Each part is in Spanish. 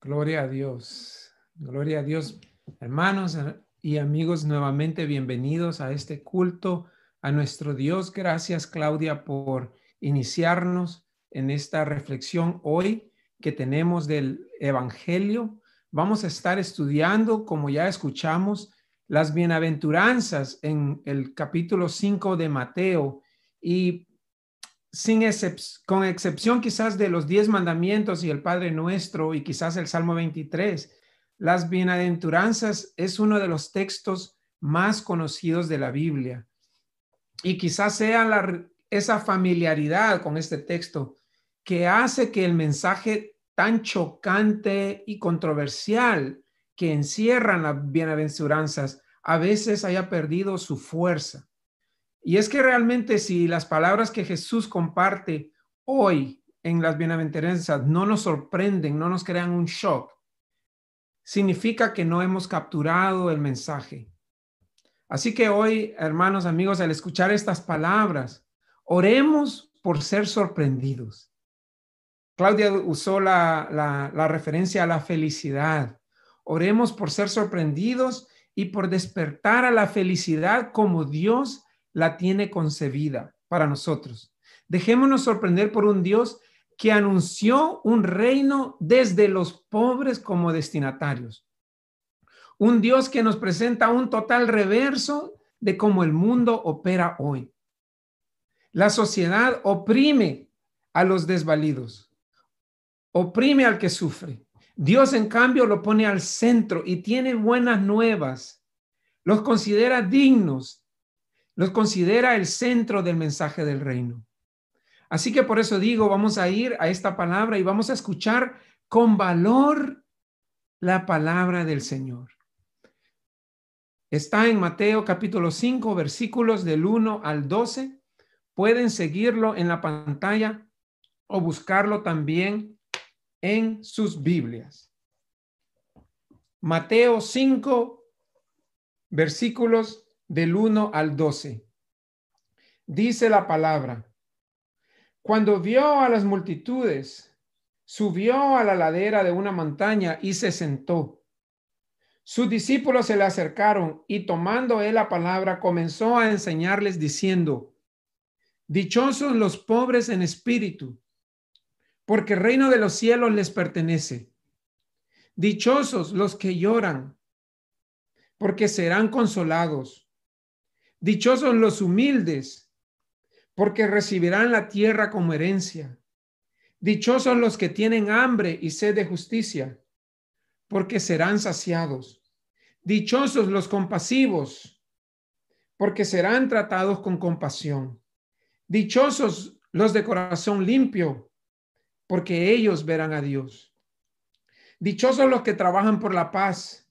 Gloria a Dios. Gloria a Dios. Hermanos y amigos, nuevamente bienvenidos a este culto a nuestro Dios. Gracias, Claudia, por iniciarnos en esta reflexión hoy que tenemos del Evangelio. Vamos a estar estudiando, como ya escuchamos, las bienaventuranzas en el capítulo 5 de Mateo y sin con excepción quizás de los diez mandamientos y el Padre Nuestro y quizás el Salmo 23, las bienaventuranzas es uno de los textos más conocidos de la Biblia. Y quizás sea esa familiaridad con este texto que hace que el mensaje tan chocante y controversial que encierran las bienaventuranzas a veces haya perdido su fuerza. Y es que realmente si las palabras que Jesús comparte hoy en las bienaventuranzas no nos sorprenden, no nos crean un shock, significa que no hemos capturado el mensaje. Así que hoy, hermanos, amigos, al escuchar estas palabras, oremos por ser sorprendidos. Claudia usó la, la referencia a la felicidad. Oremos por ser sorprendidos y por despertar a la felicidad como Dios la tiene concebida para nosotros. Dejémonos sorprender por un Dios que anunció un reino desde los pobres como destinatarios. Un Dios que nos presenta un total reverso de cómo el mundo opera hoy. La sociedad oprime a los desvalidos, oprime al que sufre. Dios, en cambio, lo pone al centro y tiene buenas nuevas. Los considera dignos los considera el centro del mensaje del reino. Así que por eso digo, vamos a ir a esta palabra y vamos a escuchar con valor la palabra del Señor. Está en Mateo capítulo 5, versículos del 1 al 12. Pueden seguirlo en la pantalla o buscarlo también en sus Biblias. Mateo 5, versículos del 1 al 12. Dice la palabra, cuando vio a las multitudes, subió a la ladera de una montaña y se sentó. Sus discípulos se le acercaron y tomando él la palabra comenzó a enseñarles diciendo, Dichosos los pobres en espíritu, porque el reino de los cielos les pertenece. Dichosos los que lloran, porque serán consolados. Dichosos los humildes, porque recibirán la tierra como herencia. Dichosos los que tienen hambre y sed de justicia, porque serán saciados. Dichosos los compasivos, porque serán tratados con compasión. Dichosos los de corazón limpio, porque ellos verán a Dios. Dichosos los que trabajan por la paz,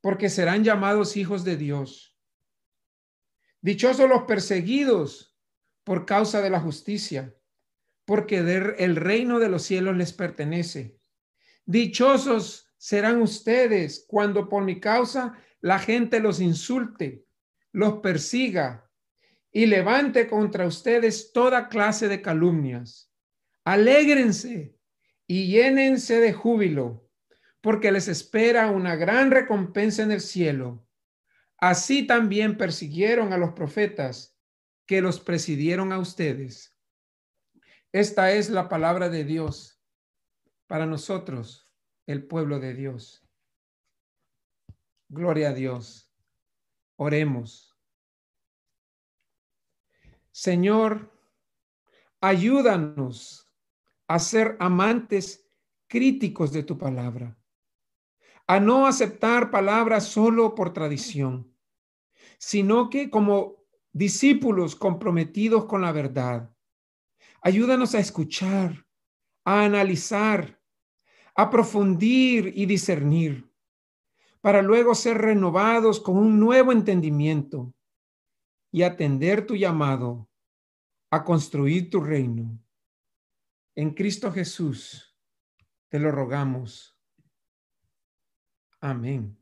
porque serán llamados hijos de Dios. Dichosos los perseguidos por causa de la justicia, porque el reino de los cielos les pertenece. Dichosos serán ustedes cuando por mi causa la gente los insulte, los persiga y levante contra ustedes toda clase de calumnias. Alégrense y llénense de júbilo, porque les espera una gran recompensa en el cielo Así también persiguieron a los profetas que los presidieron a ustedes. Esta es la palabra de Dios para nosotros, el pueblo de Dios. Gloria a Dios. Oremos. Señor, ayúdanos a ser amantes críticos de tu palabra a no aceptar palabras solo por tradición, sino que como discípulos comprometidos con la verdad. Ayúdanos a escuchar, a analizar, a profundir y discernir, para luego ser renovados con un nuevo entendimiento y atender tu llamado a construir tu reino. En Cristo Jesús te lo rogamos. Amén.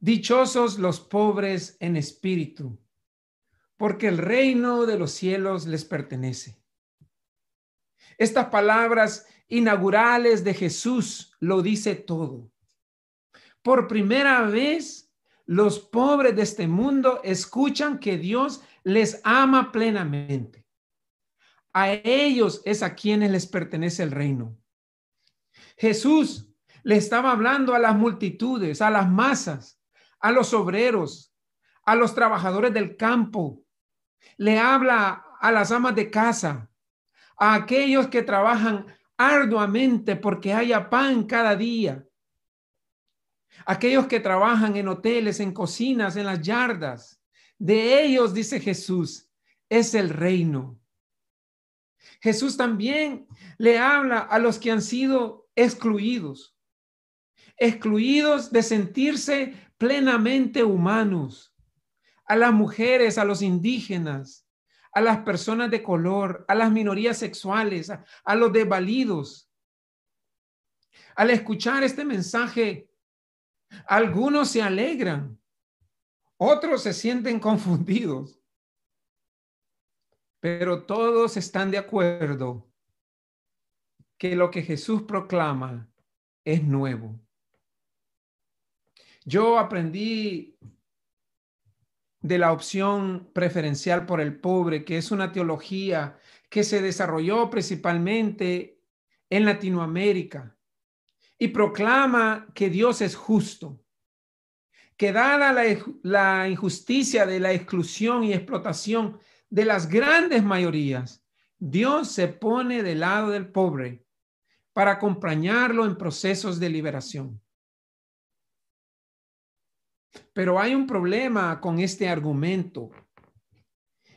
Dichosos los pobres en espíritu, porque el reino de los cielos les pertenece. Estas palabras inaugurales de Jesús lo dice todo. Por primera vez, los pobres de este mundo escuchan que Dios les ama plenamente. A ellos es a quienes les pertenece el reino. Jesús le estaba hablando a las multitudes, a las masas, a los obreros, a los trabajadores del campo. Le habla a las amas de casa, a aquellos que trabajan arduamente porque haya pan cada día. Aquellos que trabajan en hoteles, en cocinas, en las yardas. De ellos, dice Jesús, es el reino. Jesús también le habla a los que han sido excluidos, excluidos de sentirse plenamente humanos, a las mujeres, a los indígenas, a las personas de color, a las minorías sexuales, a, los desvalidos. Al escuchar este mensaje, algunos se alegran, otros se sienten confundidos, pero todos están de acuerdo que lo que Jesús proclama es nuevo. Yo aprendí de la opción preferencial por el pobre, que es una teología que se desarrolló principalmente en Latinoamérica y proclama que Dios es justo, que dada la, injusticia de la exclusión y explotación de las grandes mayorías, Dios se pone del lado del pobre para acompañarlo en procesos de liberación. Pero hay un problema con este argumento.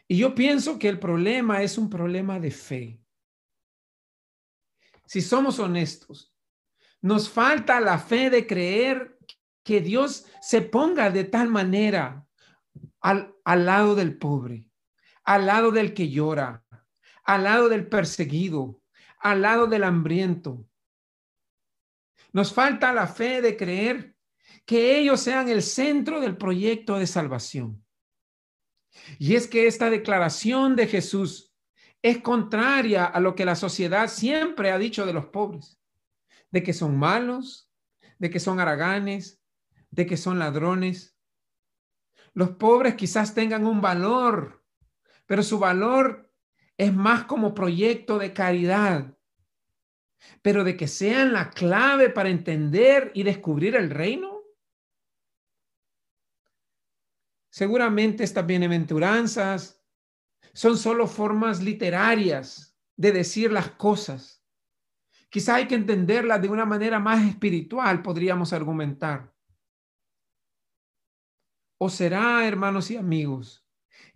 Y yo pienso que el problema es un problema de fe. Si somos honestos, nos falta la fe de creer que Dios se ponga de tal manera al, al lado del pobre, al lado del que llora, al lado del perseguido, al lado del hambriento. Nos falta la fe de creer que ellos sean el centro del proyecto de salvación. Y es que esta declaración de Jesús es contraria a lo que la sociedad siempre ha dicho de los pobres, de que son malos, de que son haraganes, de que son ladrones. Los pobres quizás tengan un valor, pero su valor es más como proyecto de caridad, pero de que sean la clave para entender y descubrir el reino, Seguramente estas bienaventuranzas son solo formas literarias de decir las cosas. Quizá hay que entenderlas de una manera más espiritual, podríamos argumentar. ¿O será, hermanos y amigos,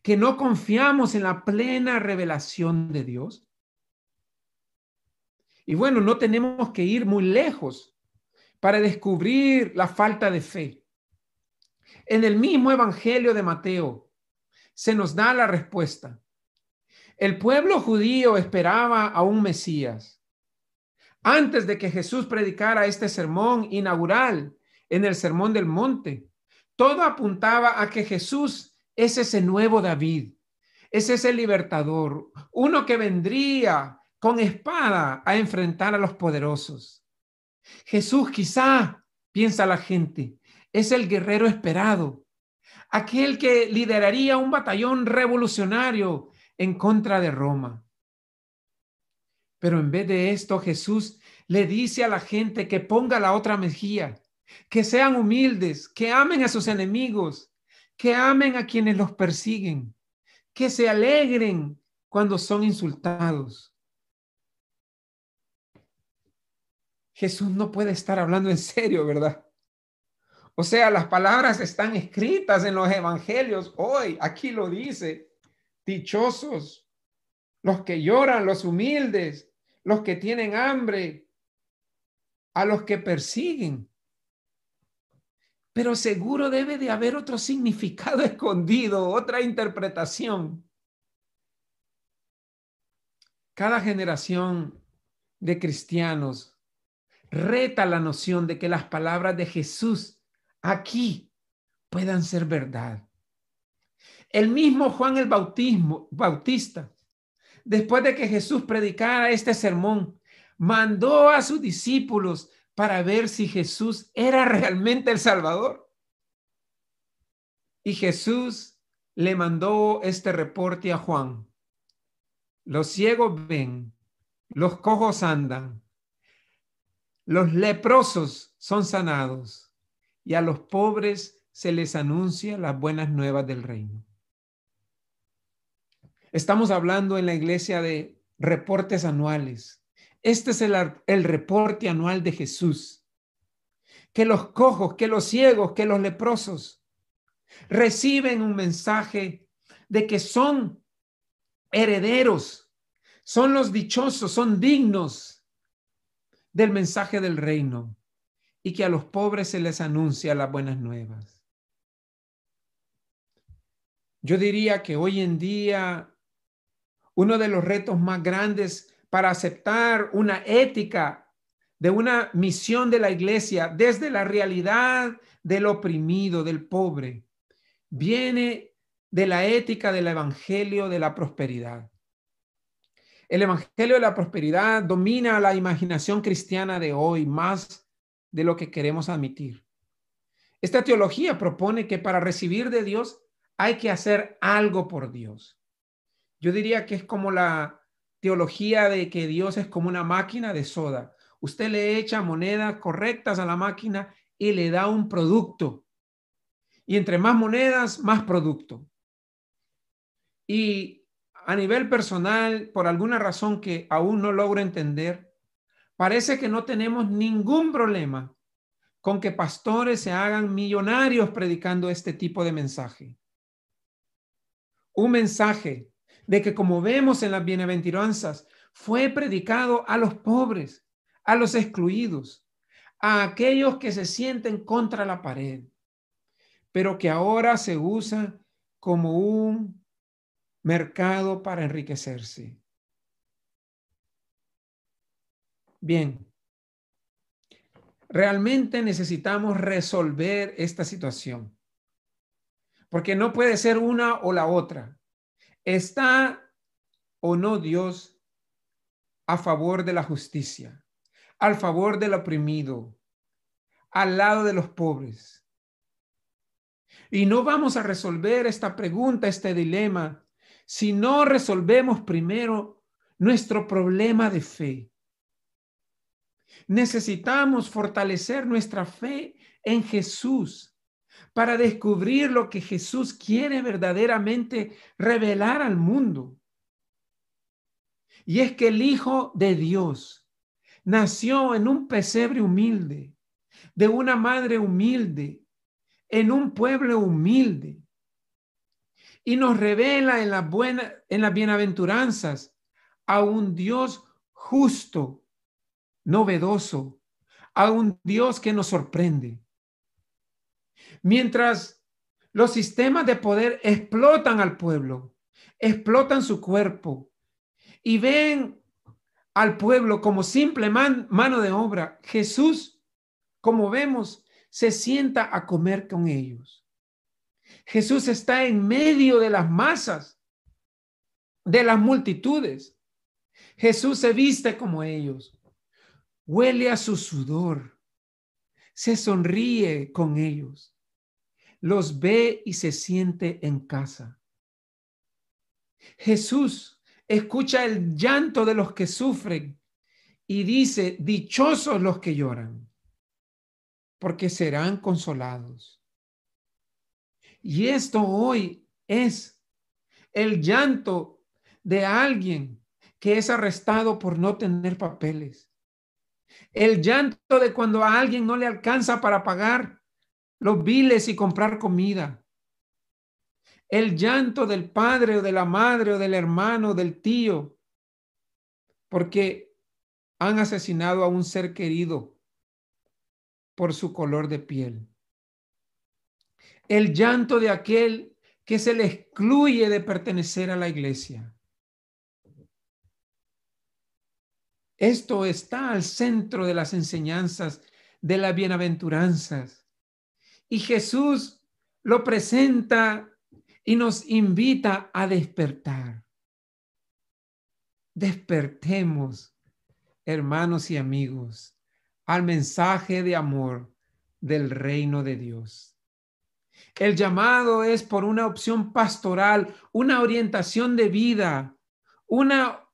que no confiamos en la plena revelación de Dios? Y bueno, no tenemos que ir muy lejos para descubrir la falta de fe. En el mismo Evangelio de Mateo se nos da la respuesta. El pueblo judío esperaba a un Mesías. Antes de que Jesús predicara este sermón inaugural en el Sermón del Monte, todo apuntaba a que Jesús es ese nuevo David, es ese libertador, uno que vendría con espada a enfrentar a los poderosos. Jesús quizá, piensa la gente, es el guerrero esperado, aquel que lideraría un batallón revolucionario en contra de Roma. Pero en vez de esto, Jesús le dice a la gente que ponga la otra mejilla, que sean humildes, que amen a sus enemigos, que amen a quienes los persiguen, que se alegren cuando son insultados. Jesús no puede estar hablando en serio, ¿verdad? O sea, las palabras están escritas en los evangelios hoy. Aquí lo dice. Dichosos los que lloran, los humildes, los que tienen hambre, a los que persiguen. Pero seguro debe de haber otro significado escondido, otra interpretación. Cada generación de cristianos reta la noción de que las palabras de Jesús aquí puedan ser verdad. El mismo Juan el Bautismo, Bautista después de que Jesús predicara este sermón, mandó a sus discípulos para ver si Jesús era realmente el Salvador. Y Jesús le mandó este reporte a Juan. Los ciegos ven, los cojos andan, los leprosos son sanados y a los pobres se les anuncia las buenas nuevas del reino. Estamos hablando en la iglesia de reportes anuales. Este es el, el, reporte anual de Jesús. Que los cojos, que los ciegos, que los leprosos reciben un mensaje de que son herederos, son los dichosos, son dignos del mensaje del reino y que a los pobres se les anuncia las buenas nuevas. Yo diría que hoy en día uno de los retos más grandes para aceptar una ética de una misión de la iglesia desde la realidad del oprimido, del pobre, viene de la ética del evangelio de la prosperidad. El evangelio de la prosperidad domina la imaginación cristiana de hoy más de lo que queremos admitir. Esta teología propone que para recibir de Dios hay que hacer algo por Dios. Yo diría que es como la teología de que Dios es como una máquina de soda. Usted le echa monedas correctas a la máquina y le da un producto. Y entre más monedas, más producto. Y a nivel personal, por alguna razón que aún no logro entender, parece que no tenemos ningún problema con que pastores se hagan millonarios predicando este tipo de mensaje. Un mensaje de que como vemos en las bienaventuranzas, fue predicado a los pobres, a los excluidos, a aquellos que se sienten contra la pared, pero que ahora se usa como un mercado para enriquecerse. Bien, realmente necesitamos resolver esta situación, porque no puede ser una o la otra. ¿Está o no Dios a favor de la justicia, al favor del oprimido, al lado de los pobres? Y no vamos a resolver esta pregunta, este dilema, si no resolvemos primero nuestro problema de fe. Necesitamos fortalecer nuestra fe en Jesús para descubrir lo que Jesús quiere verdaderamente revelar al mundo. Y es que el Hijo de Dios nació en un pesebre humilde, de una madre humilde, en un pueblo humilde. Y nos revela en, la buena, en las bienaventuranzas a un Dios justo, novedoso, a un Dios que nos sorprende. Mientras los sistemas de poder explotan al pueblo, explotan su cuerpo y ven al pueblo como simple mano de obra, Jesús, como vemos, se sienta a comer con ellos. Jesús está en medio de las masas, de las multitudes. Jesús se viste como ellos, huele a su sudor, se sonríe con ellos los ve y se siente en casa. Jesús escucha el llanto de los que sufren y dice, dichosos los que lloran, porque serán consolados. Y esto hoy es el llanto de alguien que es arrestado por no tener papeles. El llanto de cuando a alguien no le alcanza para pagar los viles y comprar comida. El llanto del padre o de la madre o del hermano o del tío, porque han asesinado a un ser querido por su color de piel. El llanto de aquel que se le excluye de pertenecer a la iglesia. Esto está al centro de las enseñanzas de las bienaventuranzas. Y Jesús lo presenta y nos invita a despertar. Despertemos, hermanos y amigos, al mensaje de amor del reino de Dios. El llamado es por una opción pastoral, una orientación de vida, una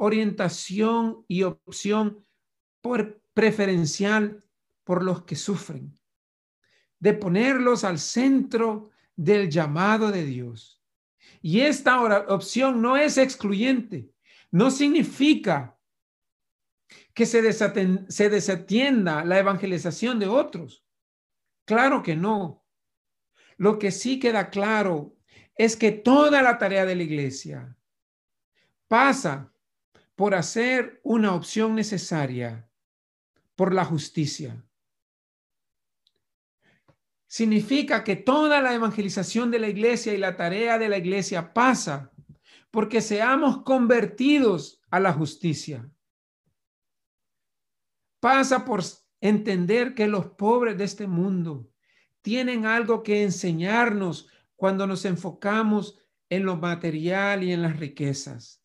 orientación y opción por preferencial por los que sufren, de ponerlos al centro del llamado de Dios. Y esta opción no es excluyente, no significa que se, se desatienda la evangelización de otros. Claro que no. Lo que sí queda claro es que toda la tarea de la iglesia pasa por hacer una opción necesaria por la justicia. Significa que toda la evangelización de la iglesia y la tarea de la iglesia pasa porque seamos convertidos a la justicia. Pasa por entender que los pobres de este mundo tienen algo que enseñarnos cuando nos enfocamos en lo material y en las riquezas,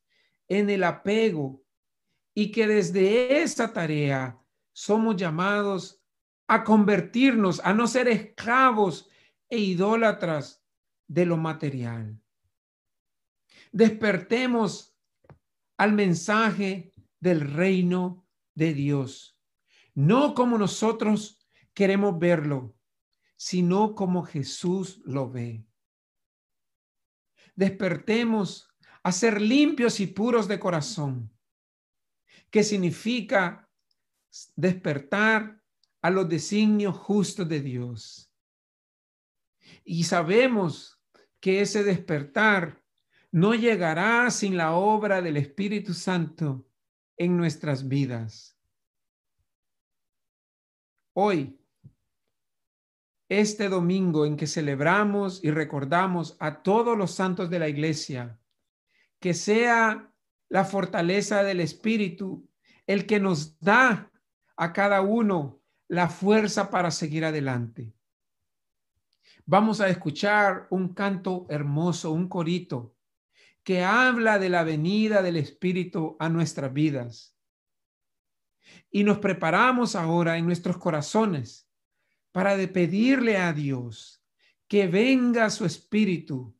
en el apego, y que desde esa tarea somos llamados a convertirnos, a no ser esclavos e idólatras de lo material. Despertemos al mensaje del reino de Dios, no como nosotros queremos verlo, sino como Jesús lo ve. Despertemos a ser limpios y puros de corazón, que significa despertar a los designios justos de Dios. Y sabemos que ese despertar no llegará sin la obra del Espíritu Santo en nuestras vidas. Hoy, este domingo en que celebramos y recordamos a todos los santos de la iglesia, que sea la fortaleza del Espíritu el que nos da a cada uno la fuerza para seguir adelante. Vamos a escuchar un canto hermoso, un corito, que habla de la venida del Espíritu a nuestras vidas. Y nos preparamos ahora en nuestros corazones para de pedirle a Dios que venga su Espíritu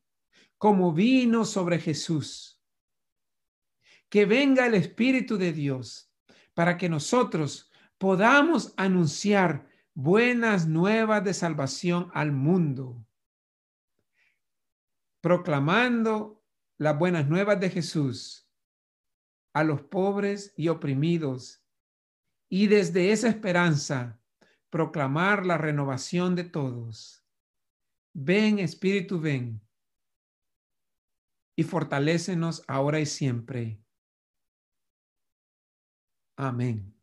como vino sobre Jesús. Que venga el Espíritu de Dios para que nosotros podamos anunciar buenas nuevas de salvación al mundo, proclamando las buenas nuevas de Jesús a los pobres y oprimidos, y desde esa esperanza proclamar la renovación de todos. Ven, Espíritu, ven, y fortalécenos ahora y siempre. Amén.